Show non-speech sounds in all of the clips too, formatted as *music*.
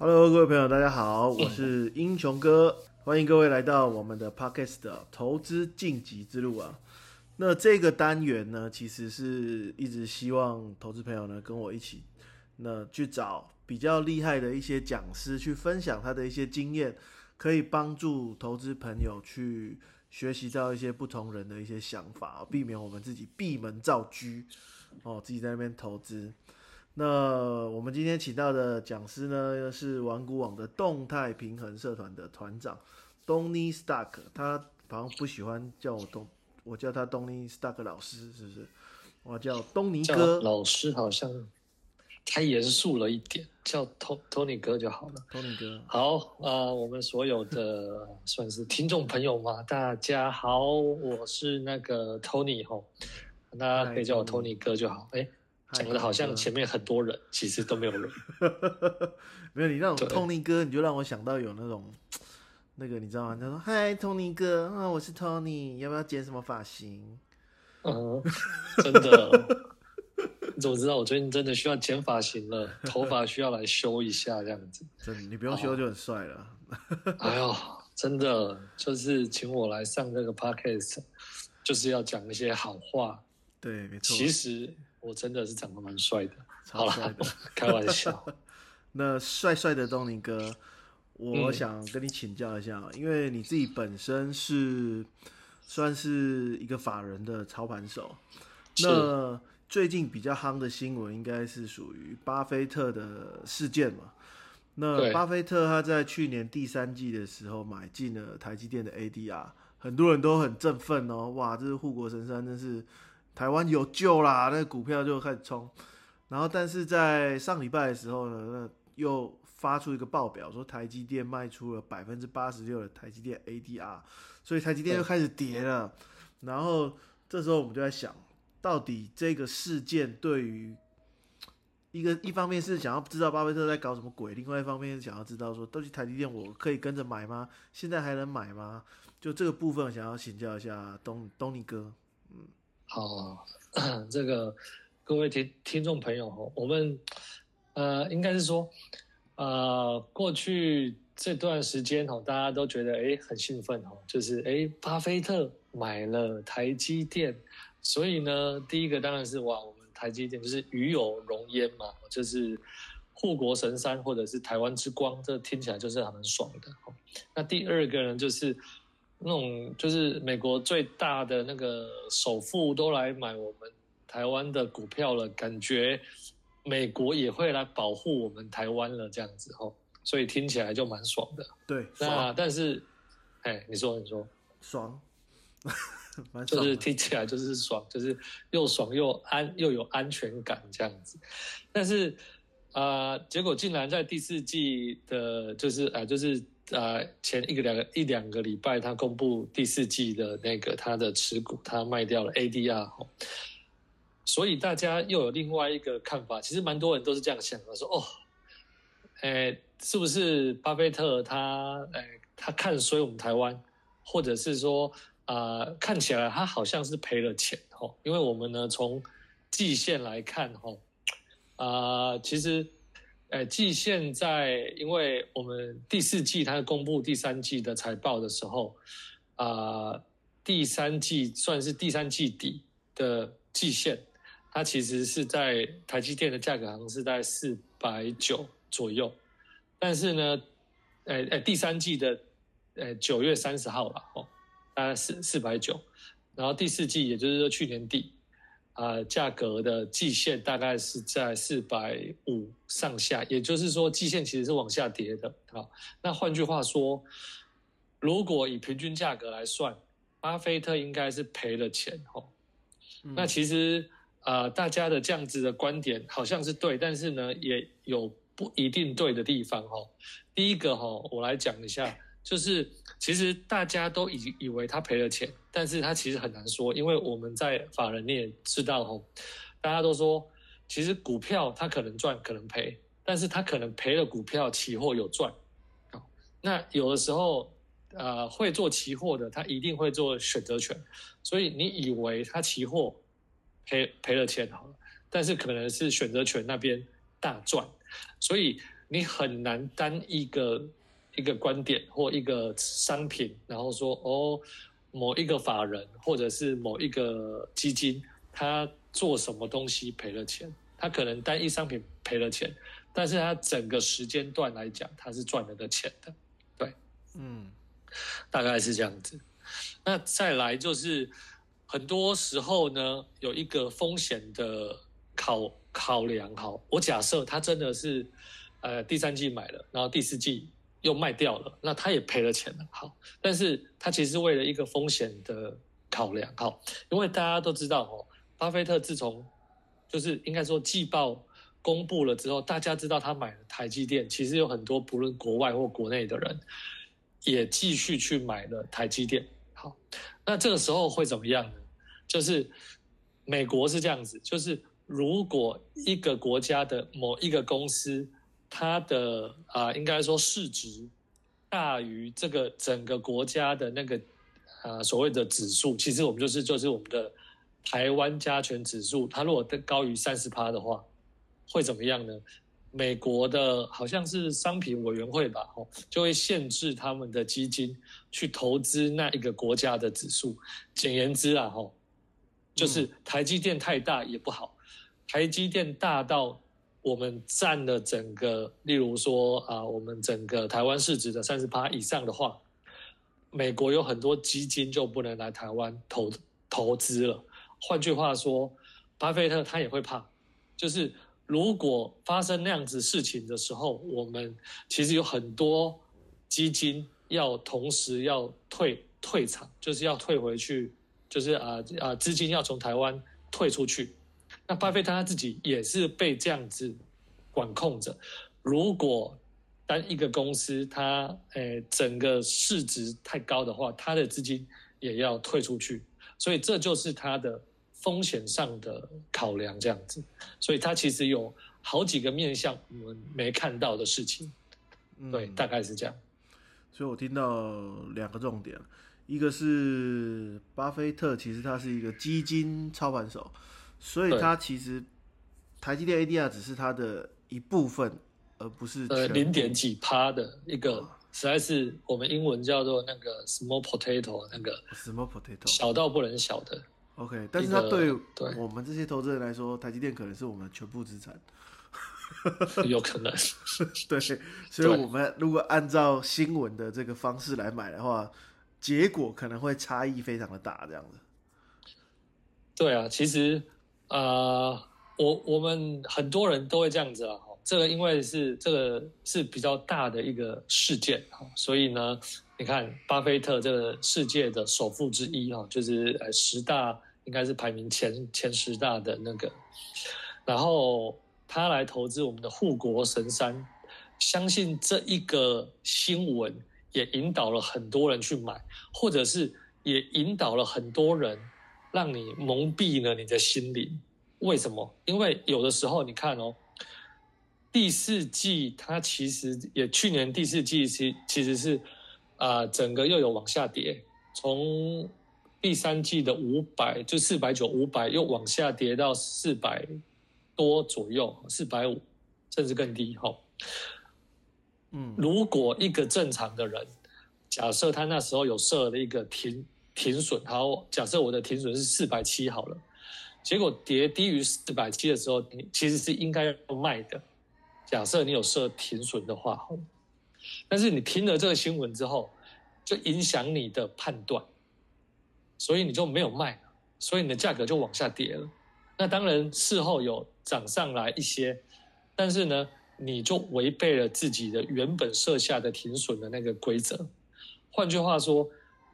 Hello，各位朋友，大家好，我是英雄哥，欢迎各位来到我们的 Podcast 的投资晋级之路啊。那这个单元呢，其实是一直希望投资朋友呢跟我一起，那去找比较厉害的一些讲师去分享他的一些经验，可以帮助投资朋友去学习到一些不同人的一些想法，避免我们自己闭门造车哦，自己在那边投资。那我们今天请到的讲师呢，是玩股网的动态平衡社团的团长 Donny Stark，他好像不喜欢叫我东，我叫他 Donny Stark 老师，是不是？我叫东尼哥老师，好像太严肃了一点，叫 Tony 哥就好了。Tony 哥，好啊，我们所有的算是听众朋友嘛，大家好，我是那个 Tony 吼，大家可以叫我 Tony 哥就好，哎。讲的好像前面很多人，其实都没有人。*laughs* 没有你那种 Tony 哥，你就让我想到有那种那个，你知道吗？他说：“嗨，Tony 哥，啊，我是 Tony，要不要剪什么发型？”嗯，*laughs* 真的？你怎么知道我最近真的需要剪发型了？头发需要来修一下，这样子。真的，你不用修就很帅了。哎呦，真的，就是请我来上这个 podcast，就是要讲一些好话。对，没错。其实。我真的是长得蛮帅的，好了，开玩笑。*laughs* 那帅帅的东尼哥，我想跟你请教一下，因为你自己本身是算是一个法人的操盘手，那最近比较夯的新闻应该是属于巴菲特的事件嘛？那巴菲特他在去年第三季的时候买进了台积电的 ADR，很多人都很振奋哦，哇，这是护国神山，真是。台湾有救啦，那股票就开始冲，然后但是在上礼拜的时候呢，那又发出一个报表，说台积电卖出了百分之八十六的台积电 ADR，所以台积电又开始跌了。然后这时候我们就在想，到底这个事件对于一个一方面是想要知道巴菲特在搞什么鬼，另外一方面是想要知道说，到底台积电我可以跟着买吗？现在还能买吗？就这个部分想要请教一下东东尼哥，嗯。好，*clears throat* 这个各位听听众朋友哈，我们呃应该是说，呃过去这段时间哈，大家都觉得哎很兴奋哈，就是哎巴菲特买了台积电，所以呢第一个当然是哇我们台积电就是与有荣焉嘛，就是护国神山或者是台湾之光，这听起来就是很爽的。那第二个呢就是。那种就是美国最大的那个首富都来买我们台湾的股票了，感觉美国也会来保护我们台湾了，这样子哦，所以听起来就蛮爽的。对，那但是，哎，你说你说，爽，*laughs* 就是听起来就是爽，就是又爽又安又有安全感这样子，但是啊，结果竟然在第四季的，就是啊，就是。呃，前一个两个一两个礼拜，他公布第四季的那个他的持股，他卖掉了 ADR，所以大家又有另外一个看法。其实蛮多人都是这样想的，说哦，哎，是不是巴菲特他哎他看衰我们台湾，或者是说啊看起来他好像是赔了钱哦，因为我们呢从季线来看哈，啊其实。呃，季现在，因为我们第四季它公布第三季的财报的时候，啊，第三季算是第三季底的季线，它其实是在台积电的价格好像是在四百九左右，但是呢，呃呃，第三季的呃九月三十号了哦，大概四四百九，然后第四季也就是说去年底。啊，价格的季线大概是在四百五上下，也就是说，季线其实是往下跌的。好，那换句话说，如果以平均价格来算，巴菲特应该是赔了钱。吼，那其实呃，大家的这样子的观点好像是对，但是呢，也有不一定对的地方。吼，第一个哈，我来讲一下。就是其实大家都以以为他赔了钱，但是他其实很难说，因为我们在法人你也知道吼，大家都说其实股票它可能赚可能赔，但是他可能赔了股票，期货有赚，那有的时候呃会做期货的他一定会做选择权，所以你以为他期货赔赔了钱好了，但是可能是选择权那边大赚，所以你很难单一个一个观点或一个商品，然后说哦，某一个法人或者是某一个基金，他做什么东西赔了钱，他可能单一商品赔了钱，但是他整个时间段来讲，他是赚了的钱的，对，嗯，大概是这样子。那再来就是很多时候呢，有一个风险的考考量。好，我假设他真的是呃第三季买了，然后第四季又卖掉了，那他也赔了钱了。好，但是他其实为了一个风险的考量。好，因为大家都知道哦，巴菲特自从就是应该说季报公布了之后，大家知道他买了台积电，其实有很多不论国外或国内的人也继续去买了台积电。好，那这个时候会怎么样呢？就是美国是这样子，就是如果一个国家的某一个公司，它的啊，应该说市值大于这个整个国家的那个啊所谓的指数，其实我们就是就是我们的台湾加权指数，它如果高于三十趴的话，会怎么样呢？美国的好像是商品委员会吧，哦，就会限制他们的基金去投资那一个国家的指数。简言之啊，吼，就是台积电太大也不好，台积电大到我们占了整个，例如说啊，我们整个台湾市值的三十趴以上的话，美国有很多基金就不能来台湾投投资了。换句话说，巴菲特他也会怕，就是。如果发生那样子事情的时候，我们其实有很多基金要同时要退退场，就是要退回去，就是啊啊资金要从台湾退出去。那巴菲特他自己也是被这样子管控着。如果单一个公司它诶整个市值太高的话，它的资金也要退出去。所以这就是它的。风险上的考量这样子，所以它其实有好几个面向我们没看到的事情，对，大概是这样。所以我听到两个重点，一个是巴菲特其实他是一个基金操盘手，所以它其实台积电 ADR 只是它的一部分，而不是呃零点几趴的一个，实在是我们英文叫做那个 small potato 那个 small potato 小到不能小的。OK，但是它对我们这些投资人来说，台积电可能是我们全部资产，有可能。*laughs* 对，所以我们如果按照新闻的这个方式来买的话，结果可能会差异非常的大，这样子。对啊，其实啊，我我们很多人都会这样子啊，这个因为是这个是比较大的一个事件哈，所以呢，你看巴菲特这个世界的首富之一哈，就是呃十大。应该是排名前前十大的那个，然后他来投资我们的护国神山，相信这一个新闻也引导了很多人去买，或者是也引导了很多人，让你蒙蔽了你的心灵。为什么？因为有的时候你看哦，第四季它其实也去年第四季其其实是啊整个又有往下跌，从。第三季的五百就四百九五百又往下跌到四百多左右，四百五甚至更低哈。嗯，如果一个正常的人，假设他那时候有设了一个停停损，好，假设我的停损是四百七好了，结果跌低于四百七的时候，你其实是应该要卖的。假设你有设停损的话，但是你听了这个新闻之后，就影响你的判断。所以你就没有卖，所以你的价格就往下跌了。那当然事后有涨上来一些，但是呢，你就违背了自己的原本设下的停损的那个规则。换句话说，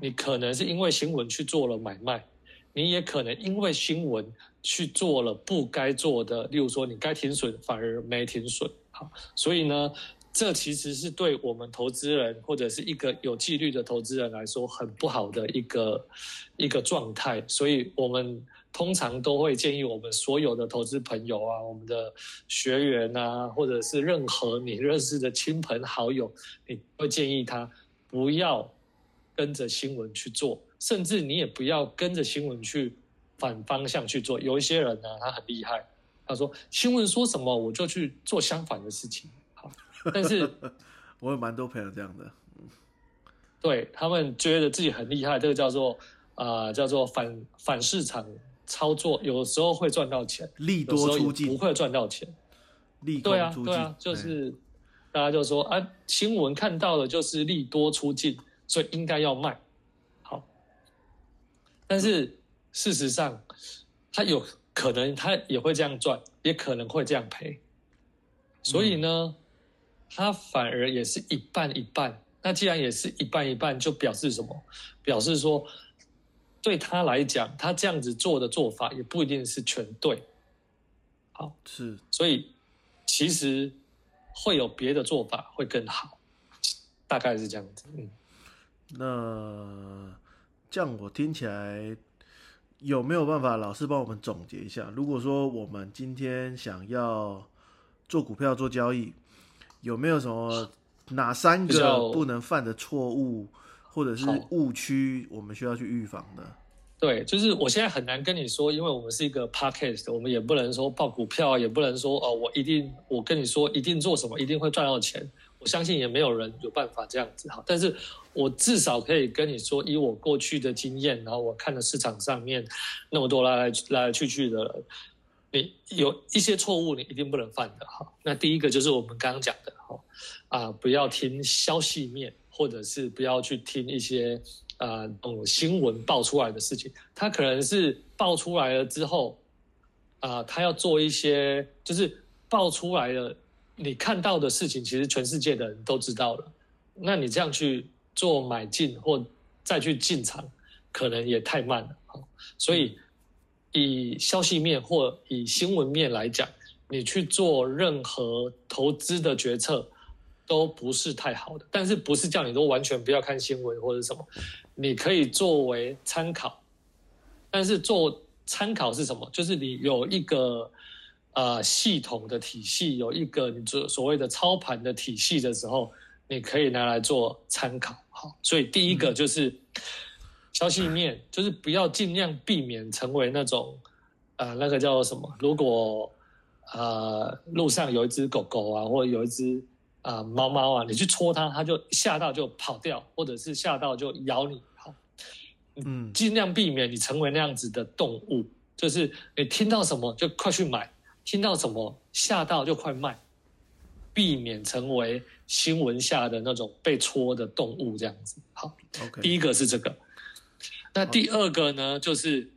你可能是因为新闻去做了买卖，你也可能因为新闻去做了不该做的，例如说你该停损反而没停损。好，所以呢。这其实是对我们投资人或者是一个有纪律的投资人来说很不好的一个一个状态，所以我们通常都会建议我们所有的投资朋友啊，我们的学员啊，或者是任何你认识的亲朋好友，你会建议他不要跟着新闻去做，甚至你也不要跟着新闻去反方向去做。有一些人呢，他很厉害，他说新闻说什么我就去做相反的事情。好 *laughs* 但是我有蛮多朋友这样的，对他们觉得自己很厉害，这个叫做啊叫做反反市场操作，有时候会赚到钱，利多出尽不会赚到钱。利对啊对啊，就是大家就说啊，新闻看到的就是利多出尽，所以应该要卖。好，但是事实上，他有可能他也会这样赚，也可能会这样赔。所以呢，他反而也是一半一半。那既然也是一半一半，就表示什么？表示说，对他来讲，他这样子做的做法也不一定是全对。好，是，所以其实会有别的做法会更好，大概是这样子。嗯，那这样我听起来有没有办法？老师帮我们总结一下。如果说我们今天想要做股票做交易，有没有什么？哪三个不能犯的错误，或者是误区，我们需要去预防的？对，就是我现在很难跟你说，因为我们是一个 podcast，我们也不能说报股票，也不能说哦，我一定我跟你说一定做什么，一定会赚到钱。我相信也没有人有办法这样子哈。但是我至少可以跟你说，以我过去的经验，然后我看了市场上面那么多来来来来去去的，你有一些错误，你一定不能犯的哈。那第一个就是我们刚刚讲的哈。啊，不要听消息面，或者是不要去听一些啊，嗯，新闻爆出来的事情。他可能是爆出来了之后，啊，他要做一些，就是爆出来了，你看到的事情，其实全世界的人都知道了。那你这样去做买进或再去进场，可能也太慢了啊。所以，以消息面或以新闻面来讲，你去做任何投资的决策。都不是太好的，但是不是叫你都完全不要看新闻或者什么，你可以作为参考，但是做参考是什么？就是你有一个呃系统的体系，有一个你做所谓的操盘的体系的时候，你可以拿来做参考。好，所以第一个就是消息面，就是不要尽量避免成为那种呃那个叫什么？如果呃路上有一只狗狗啊，或者有一只。啊，猫猫啊，你去戳它，它就吓到就跑掉，或者是吓到就咬你。好，嗯，尽量避免你成为那样子的动物，就是你听到什么就快去买，听到什么吓到就快卖，避免成为新闻下的那种被戳的动物这样子。好，OK，第一个是这个，那第二个呢，就是。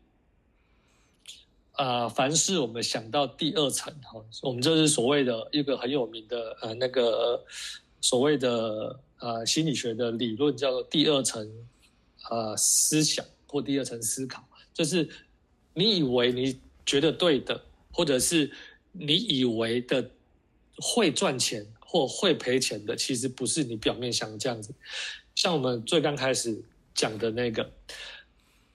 啊，凡是我们想到第二层哈，我们这是所谓的一个很有名的呃那个所谓的呃心理学的理论，叫做第二层呃思想或第二层思考，就是你以为你觉得对的，或者是你以为的会赚钱或会赔钱的，其实不是你表面想这样子。像我们最刚开始讲的那个，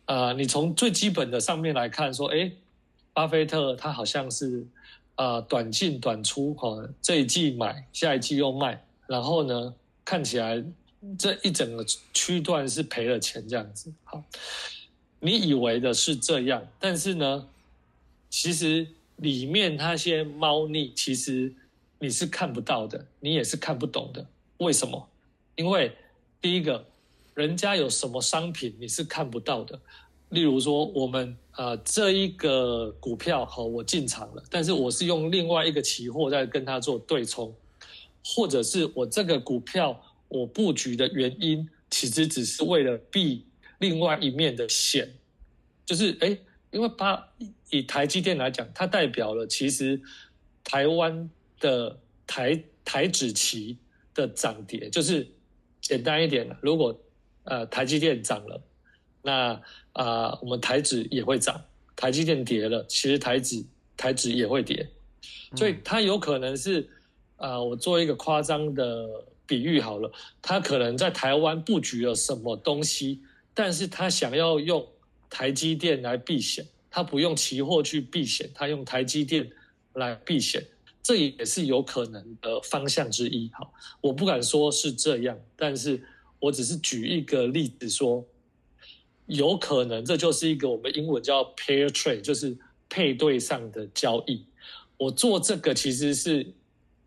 呃，你从最基本的上面来看，说，哎。巴菲特他好像是，呃，短进短出哈，这一季买，下一季又卖，然后呢，看起来这一整个区段是赔了钱这样子。好，你以为的是这样，但是呢，其实里面那些猫腻，其实你是看不到的，你也是看不懂的。为什么？因为第一个，人家有什么商品你是看不到的。例如说，我们呃这一个股票好，我进场了，但是我是用另外一个期货在跟它做对冲，或者是我这个股票我布局的原因，其实只是为了避另外一面的险，就是哎，因为它以台积电来讲，它代表了其实台湾的台台指期的涨跌，就是简单一点的，如果呃台积电涨了。那啊，我们台指也会涨，台积电跌了，其实台指台指也会跌，所以它有可能是啊，我做一个夸张的比喻好了，他可能在台湾布局了什么东西，但是他想要用台积电来避险，他不用期货去避险，他用台积电来避险，这也是有可能的方向之一。哈，我不敢说是这样，但是我只是举一个例子说。有可能这就是一个我们英文叫 pair trade，就是配对上的交易。我做这个其实是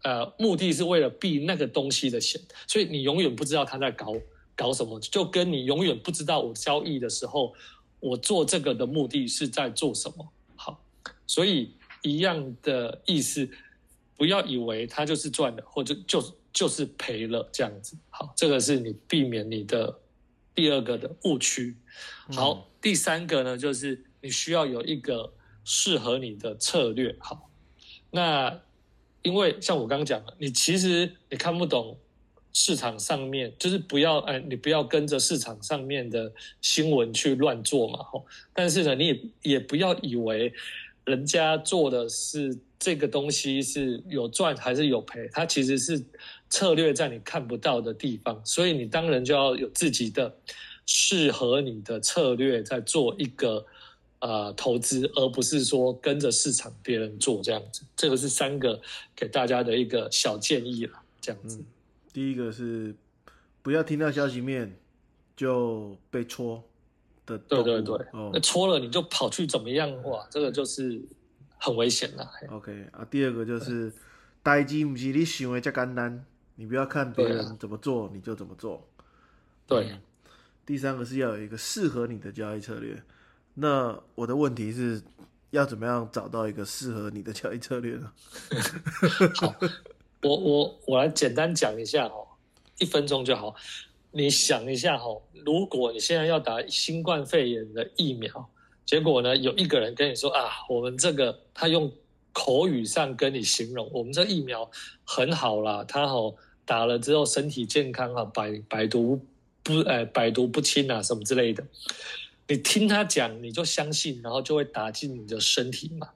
呃目的是为了避那个东西的险，所以你永远不知道他在搞搞什么，就跟你永远不知道我交易的时候，我做这个的目的是在做什么。好，所以一样的意思，不要以为他就是赚了，或者就就是赔了这样子。好，这个是你避免你的第二个的误区。好，第三个呢，就是你需要有一个适合你的策略。好，那因为像我刚刚讲的，你其实你看不懂市场上面，就是不要哎，你不要跟着市场上面的新闻去乱做嘛。吼，但是呢，你也也不要以为人家做的是这个东西是有赚还是有赔，它其实是策略在你看不到的地方，所以你当然就要有自己的。适合你的策略，在做一个呃投资，而不是说跟着市场别人做这样子。这个是三个给大家的一个小建议了，这样子。第一个是不要听到消息面就被戳的，对对对，那戳了你就跑去怎么样？哇，这个就是很危险的。OK 啊，第二个就是呆机不是你行为加简单，你不要看别人怎么做你就怎么做。对。第三个是要有一个适合你的交易策略。那我的问题是要怎么样找到一个适合你的交易策略呢？*laughs* 好，我我我来简单讲一下哦，一分钟就好。你想一下哈，如果你现在要打新冠肺炎的疫苗，结果呢有一个人跟你说啊，我们这个他用口语上跟你形容，我们这疫苗很好啦，他好打了之后身体健康啊，百百毒。不，呃，百毒不侵啊，什么之类的，你听他讲，你就相信，然后就会打进你的身体嘛？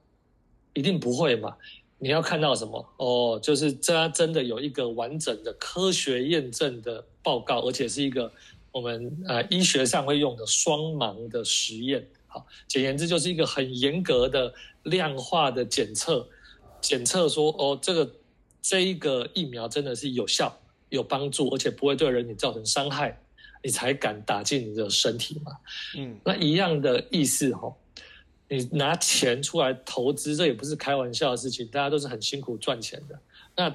一定不会嘛？你要看到什么？哦，就是这真的有一个完整的科学验证的报告，而且是一个我们呃医学上会用的双盲的实验。好，简言之，就是一个很严格的量化的检测，检测说，哦，这个这一个疫苗真的是有效、有帮助，而且不会对人体造成伤害。你才敢打进你的身体嘛？嗯，那一样的意思哈。你拿钱出来投资，这也不是开玩笑的事情，大家都是很辛苦赚钱的。那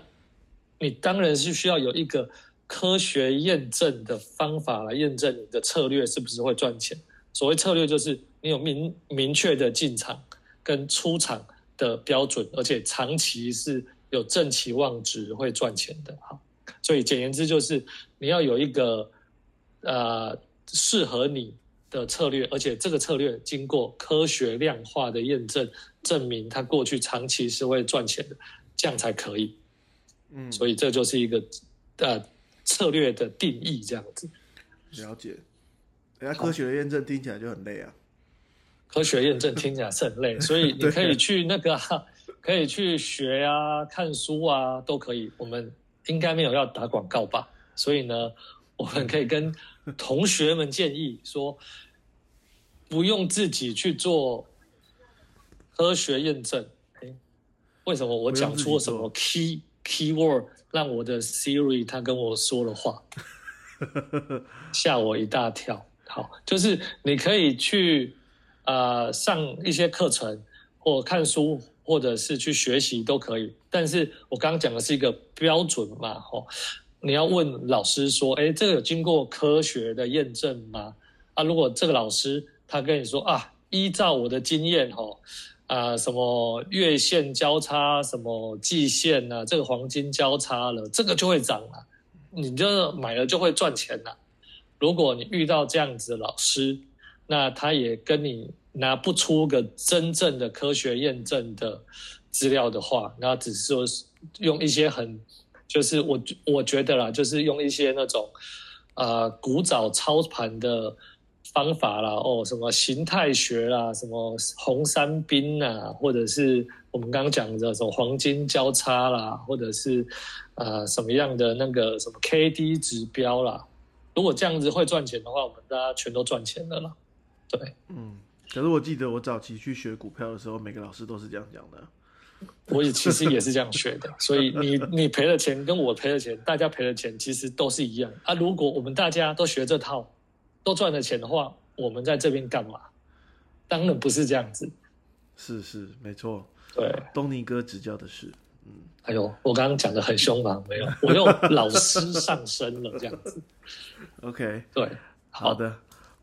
你当然是需要有一个科学验证的方法来验证你的策略是不是会赚钱。所谓策略，就是你有明明确的进场跟出场的标准，而且长期是有正期望值会赚钱的。哈，所以简言之，就是你要有一个。呃，适合你的策略，而且这个策略经过科学量化的验证，证明它过去长期是会赚钱的，这样才可以。嗯，所以这就是一个呃策略的定义，这样子。了解。人家科学的验证听起来就很累啊。科学验证听起来是很累，所以 *laughs* 你可以去那个，*laughs* 可以去学啊，看书啊，都可以。我们应该没有要打广告吧？所以呢。*laughs* 我们可以跟同学们建议说，不用自己去做科学验证。哎，为什么我讲出了什么 key key word 让我的 Siri 他跟我说了话，吓我一大跳。好，就是你可以去啊上一些课程，或看书，或者是去学习都可以。但是我刚刚讲的是一个标准嘛，吼。你要问老师说：“哎，这个有经过科学的验证吗？”啊，如果这个老师他跟你说：“啊，依照我的经验，吼，啊，什么月线交叉，什么季线呢？这个黄金交叉了，这个就会涨了，你就买了就会赚钱了。”如果你遇到这样子的老师，那他也跟你拿不出个真正的科学验证的资料的话，那只是说用一些很。就是我我觉得啦，就是用一些那种，呃，古早操盘的方法啦，哦，什么形态学啦，什么红三兵啊，或者是我们刚刚讲的什么黄金交叉啦，或者是呃什么样的那个什么 K D 指标啦，如果这样子会赚钱的话，我们大家全都赚钱的了。对，嗯，可是我记得我早期去学股票的时候，每个老师都是这样讲的。我也其实也是这样学的，*laughs* 所以你你赔了钱，跟我赔了钱，大家赔了钱，其实都是一样啊。如果我们大家都学这套，都赚了钱的话，我们在这边干嘛？当然不是这样子。是是，没错。对，东尼哥指教的是。嗯，哎呦，我刚刚讲的很凶嘛，没有，我用老师上身了这样子。*laughs* OK，对，好的。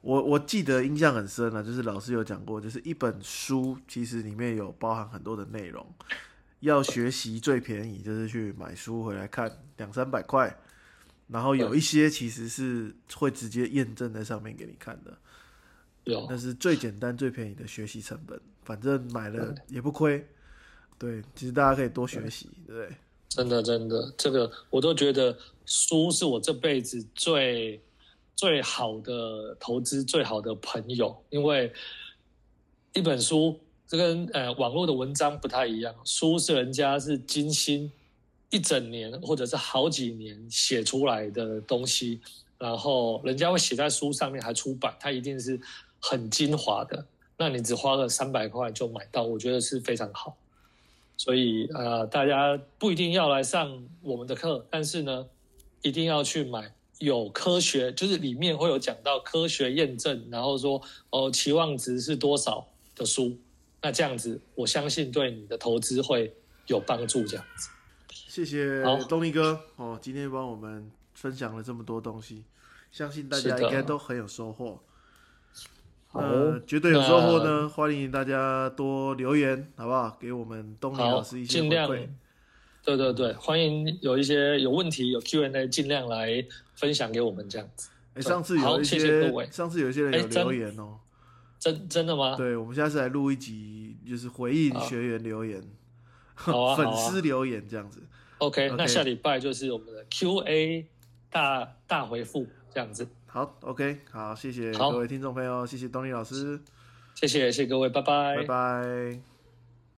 我我记得印象很深了，就是老师有讲过，就是一本书其实里面有包含很多的内容。要学习最便宜就是去买书回来看，两三百块。然后有一些其实是会直接验证在上面给你看的。有，那是最简单最便宜的学习成本，反正买了也不亏。对，其实大家可以多学习，对不对？真的真的，这个我都觉得书是我这辈子最。最好的投资，最好的朋友，因为一本书，这跟呃网络的文章不太一样。书是人家是精心一整年或者是好几年写出来的东西，然后人家会写在书上面还出版，它一定是很精华的。那你只花了三百块就买到，我觉得是非常好。所以呃，大家不一定要来上我们的课，但是呢，一定要去买。有科学，就是里面会有讲到科学验证，然后说哦期望值是多少的书，那这样子我相信对你的投资会有帮助。这样子，谢谢东尼哥哦，今天帮我们分享了这么多东西，相信大家应该都很有收获。呃，绝对有收获呢，欢迎大家多留言，好不好？给我们东尼老师一些回馈。对对对，欢迎有一些有问题有 Q&A，尽量来分享给我们这样子。哎，上次有一些，上次有一些人有留言哦，真真的吗？对，我们下次来录一集，就是回应学员留言，好啊，*laughs* 粉丝留言这样子。OK，那下礼拜就是我们的 Q&A 大大回复这样子。好，OK，好，谢谢各位听众朋友，谢谢东尼老师，谢谢谢谢各位，拜拜，拜拜。